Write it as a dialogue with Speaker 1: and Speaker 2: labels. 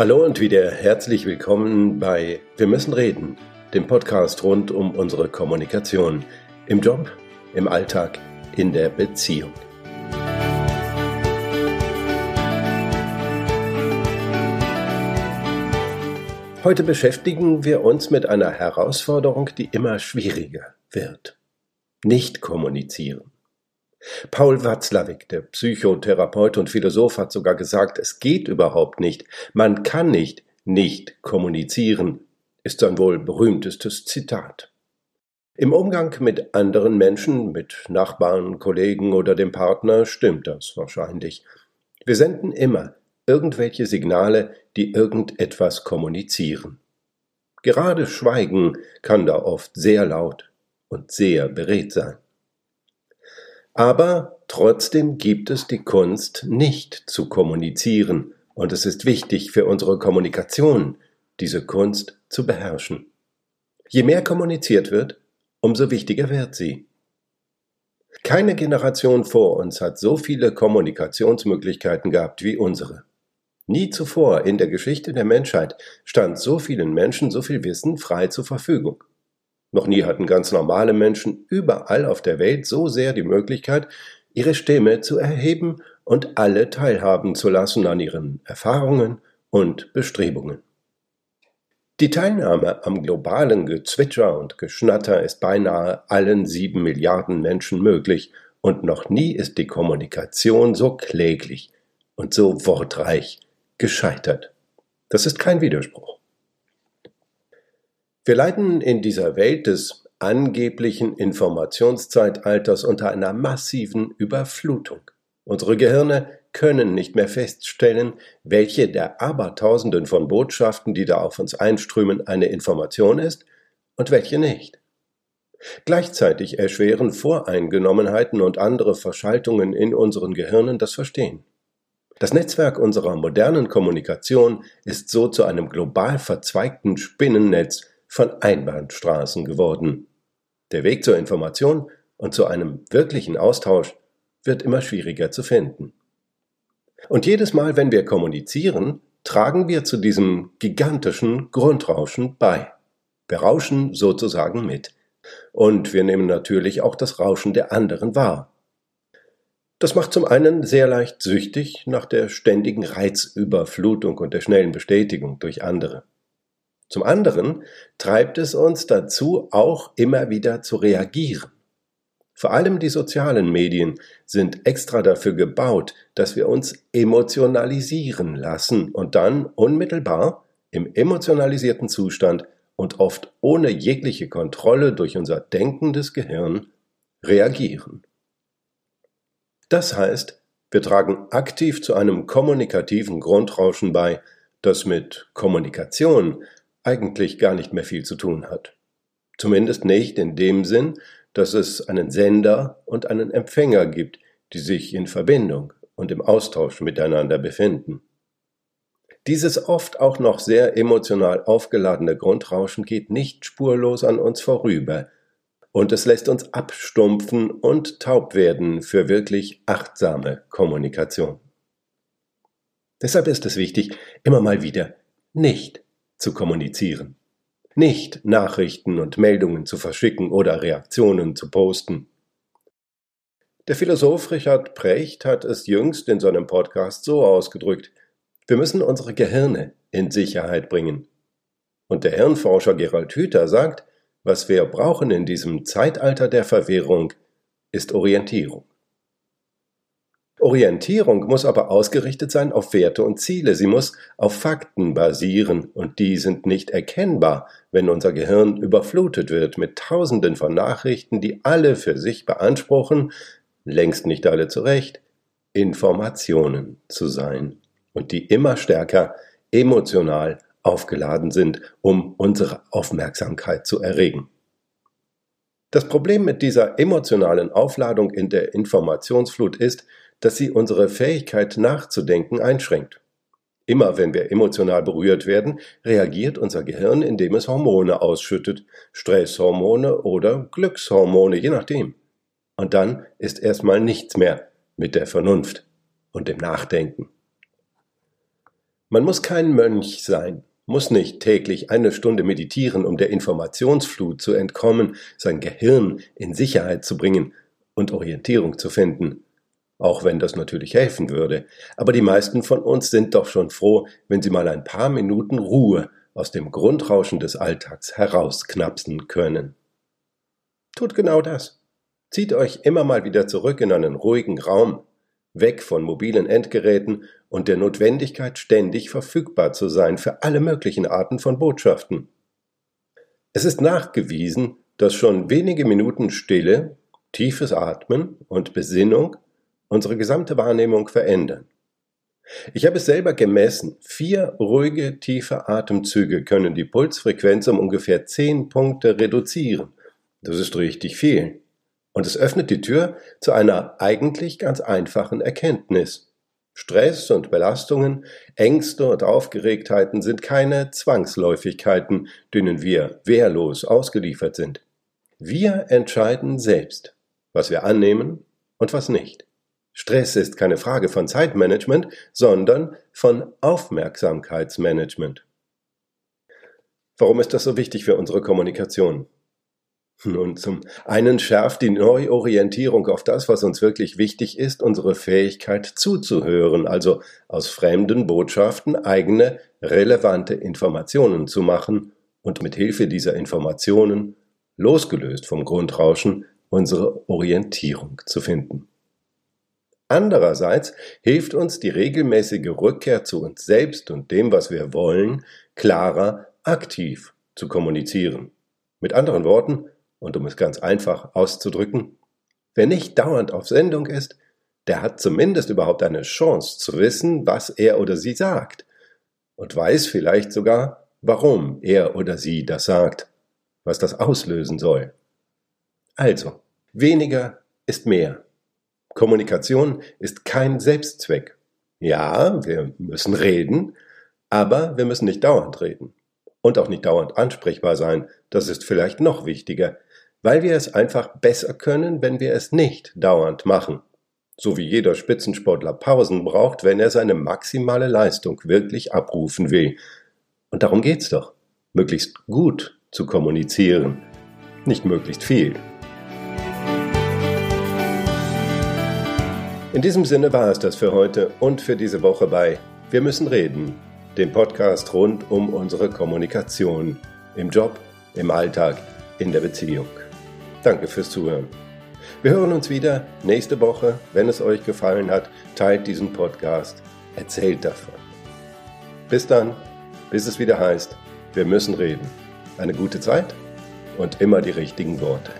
Speaker 1: Hallo und wieder herzlich willkommen bei Wir müssen reden, dem Podcast rund um unsere Kommunikation im Job, im Alltag, in der Beziehung. Heute beschäftigen wir uns mit einer Herausforderung, die immer schwieriger wird. Nicht kommunizieren. Paul Watzlawick, der Psychotherapeut und Philosoph, hat sogar gesagt, es geht überhaupt nicht. Man kann nicht nicht kommunizieren, ist sein wohl berühmtestes Zitat. Im Umgang mit anderen Menschen, mit Nachbarn, Kollegen oder dem Partner stimmt das wahrscheinlich. Wir senden immer irgendwelche Signale, die irgendetwas kommunizieren. Gerade Schweigen kann da oft sehr laut und sehr beredt sein. Aber trotzdem gibt es die Kunst, nicht zu kommunizieren, und es ist wichtig für unsere Kommunikation, diese Kunst zu beherrschen. Je mehr kommuniziert wird, umso wichtiger wird sie. Keine Generation vor uns hat so viele Kommunikationsmöglichkeiten gehabt wie unsere. Nie zuvor in der Geschichte der Menschheit stand so vielen Menschen so viel Wissen frei zur Verfügung. Noch nie hatten ganz normale Menschen überall auf der Welt so sehr die Möglichkeit, ihre Stimme zu erheben und alle teilhaben zu lassen an ihren Erfahrungen und Bestrebungen. Die Teilnahme am globalen Gezwitscher und Geschnatter ist beinahe allen sieben Milliarden Menschen möglich, und noch nie ist die Kommunikation so kläglich und so wortreich gescheitert. Das ist kein Widerspruch. Wir leiden in dieser Welt des angeblichen Informationszeitalters unter einer massiven Überflutung. Unsere Gehirne können nicht mehr feststellen, welche der Abertausenden von Botschaften, die da auf uns einströmen, eine Information ist und welche nicht. Gleichzeitig erschweren Voreingenommenheiten und andere Verschaltungen in unseren Gehirnen das Verstehen. Das Netzwerk unserer modernen Kommunikation ist so zu einem global verzweigten Spinnennetz von Einbahnstraßen geworden. Der Weg zur Information und zu einem wirklichen Austausch wird immer schwieriger zu finden. Und jedes Mal, wenn wir kommunizieren, tragen wir zu diesem gigantischen Grundrauschen bei. Wir rauschen sozusagen mit. Und wir nehmen natürlich auch das Rauschen der anderen wahr. Das macht zum einen sehr leicht süchtig nach der ständigen Reizüberflutung und der schnellen Bestätigung durch andere. Zum anderen treibt es uns dazu, auch immer wieder zu reagieren. Vor allem die sozialen Medien sind extra dafür gebaut, dass wir uns emotionalisieren lassen und dann unmittelbar im emotionalisierten Zustand und oft ohne jegliche Kontrolle durch unser denkendes Gehirn reagieren. Das heißt, wir tragen aktiv zu einem kommunikativen Grundrauschen bei, das mit Kommunikation eigentlich gar nicht mehr viel zu tun hat. Zumindest nicht in dem Sinn, dass es einen Sender und einen Empfänger gibt, die sich in Verbindung und im Austausch miteinander befinden. Dieses oft auch noch sehr emotional aufgeladene Grundrauschen geht nicht spurlos an uns vorüber, und es lässt uns abstumpfen und taub werden für wirklich achtsame Kommunikation. Deshalb ist es wichtig, immer mal wieder nicht zu kommunizieren, nicht Nachrichten und Meldungen zu verschicken oder Reaktionen zu posten. Der Philosoph Richard Precht hat es jüngst in seinem Podcast so ausgedrückt, wir müssen unsere Gehirne in Sicherheit bringen. Und der Hirnforscher Gerald Hüther sagt, was wir brauchen in diesem Zeitalter der Verwirrung, ist Orientierung. Orientierung muss aber ausgerichtet sein auf Werte und Ziele. Sie muss auf Fakten basieren und die sind nicht erkennbar, wenn unser Gehirn überflutet wird mit Tausenden von Nachrichten, die alle für sich beanspruchen, längst nicht alle zurecht, Informationen zu sein und die immer stärker emotional aufgeladen sind, um unsere Aufmerksamkeit zu erregen. Das Problem mit dieser emotionalen Aufladung in der Informationsflut ist, dass sie unsere Fähigkeit nachzudenken einschränkt. Immer wenn wir emotional berührt werden, reagiert unser Gehirn, indem es Hormone ausschüttet, Stresshormone oder Glückshormone, je nachdem. Und dann ist erstmal nichts mehr mit der Vernunft und dem Nachdenken. Man muss kein Mönch sein, muss nicht täglich eine Stunde meditieren, um der Informationsflut zu entkommen, sein Gehirn in Sicherheit zu bringen und Orientierung zu finden. Auch wenn das natürlich helfen würde. Aber die meisten von uns sind doch schon froh, wenn sie mal ein paar Minuten Ruhe aus dem Grundrauschen des Alltags herausknapsen können. Tut genau das. Zieht euch immer mal wieder zurück in einen ruhigen Raum, weg von mobilen Endgeräten und der Notwendigkeit, ständig verfügbar zu sein für alle möglichen Arten von Botschaften. Es ist nachgewiesen, dass schon wenige Minuten Stille, tiefes Atmen und Besinnung unsere gesamte Wahrnehmung verändern. Ich habe es selber gemessen. Vier ruhige, tiefe Atemzüge können die Pulsfrequenz um ungefähr zehn Punkte reduzieren. Das ist richtig viel. Und es öffnet die Tür zu einer eigentlich ganz einfachen Erkenntnis. Stress und Belastungen, Ängste und Aufgeregtheiten sind keine Zwangsläufigkeiten, denen wir wehrlos ausgeliefert sind. Wir entscheiden selbst, was wir annehmen und was nicht. Stress ist keine Frage von Zeitmanagement, sondern von Aufmerksamkeitsmanagement. Warum ist das so wichtig für unsere Kommunikation? Nun, zum einen schärft die Neuorientierung auf das, was uns wirklich wichtig ist, unsere Fähigkeit zuzuhören, also aus fremden Botschaften eigene relevante Informationen zu machen und mit Hilfe dieser Informationen, losgelöst vom Grundrauschen, unsere Orientierung zu finden. Andererseits hilft uns die regelmäßige Rückkehr zu uns selbst und dem, was wir wollen, klarer aktiv zu kommunizieren. Mit anderen Worten, und um es ganz einfach auszudrücken, wer nicht dauernd auf Sendung ist, der hat zumindest überhaupt eine Chance zu wissen, was er oder sie sagt und weiß vielleicht sogar, warum er oder sie das sagt, was das auslösen soll. Also, weniger ist mehr. Kommunikation ist kein Selbstzweck. Ja, wir müssen reden, aber wir müssen nicht dauernd reden und auch nicht dauernd ansprechbar sein. Das ist vielleicht noch wichtiger, weil wir es einfach besser können, wenn wir es nicht dauernd machen. So wie jeder Spitzensportler Pausen braucht, wenn er seine maximale Leistung wirklich abrufen will. Und darum geht's doch. Möglichst gut zu kommunizieren, nicht möglichst viel. In diesem Sinne war es das für heute und für diese Woche bei Wir müssen reden, dem Podcast rund um unsere Kommunikation im Job, im Alltag, in der Beziehung. Danke fürs Zuhören. Wir hören uns wieder nächste Woche. Wenn es euch gefallen hat, teilt diesen Podcast, erzählt davon. Bis dann, bis es wieder heißt, wir müssen reden. Eine gute Zeit und immer die richtigen Worte.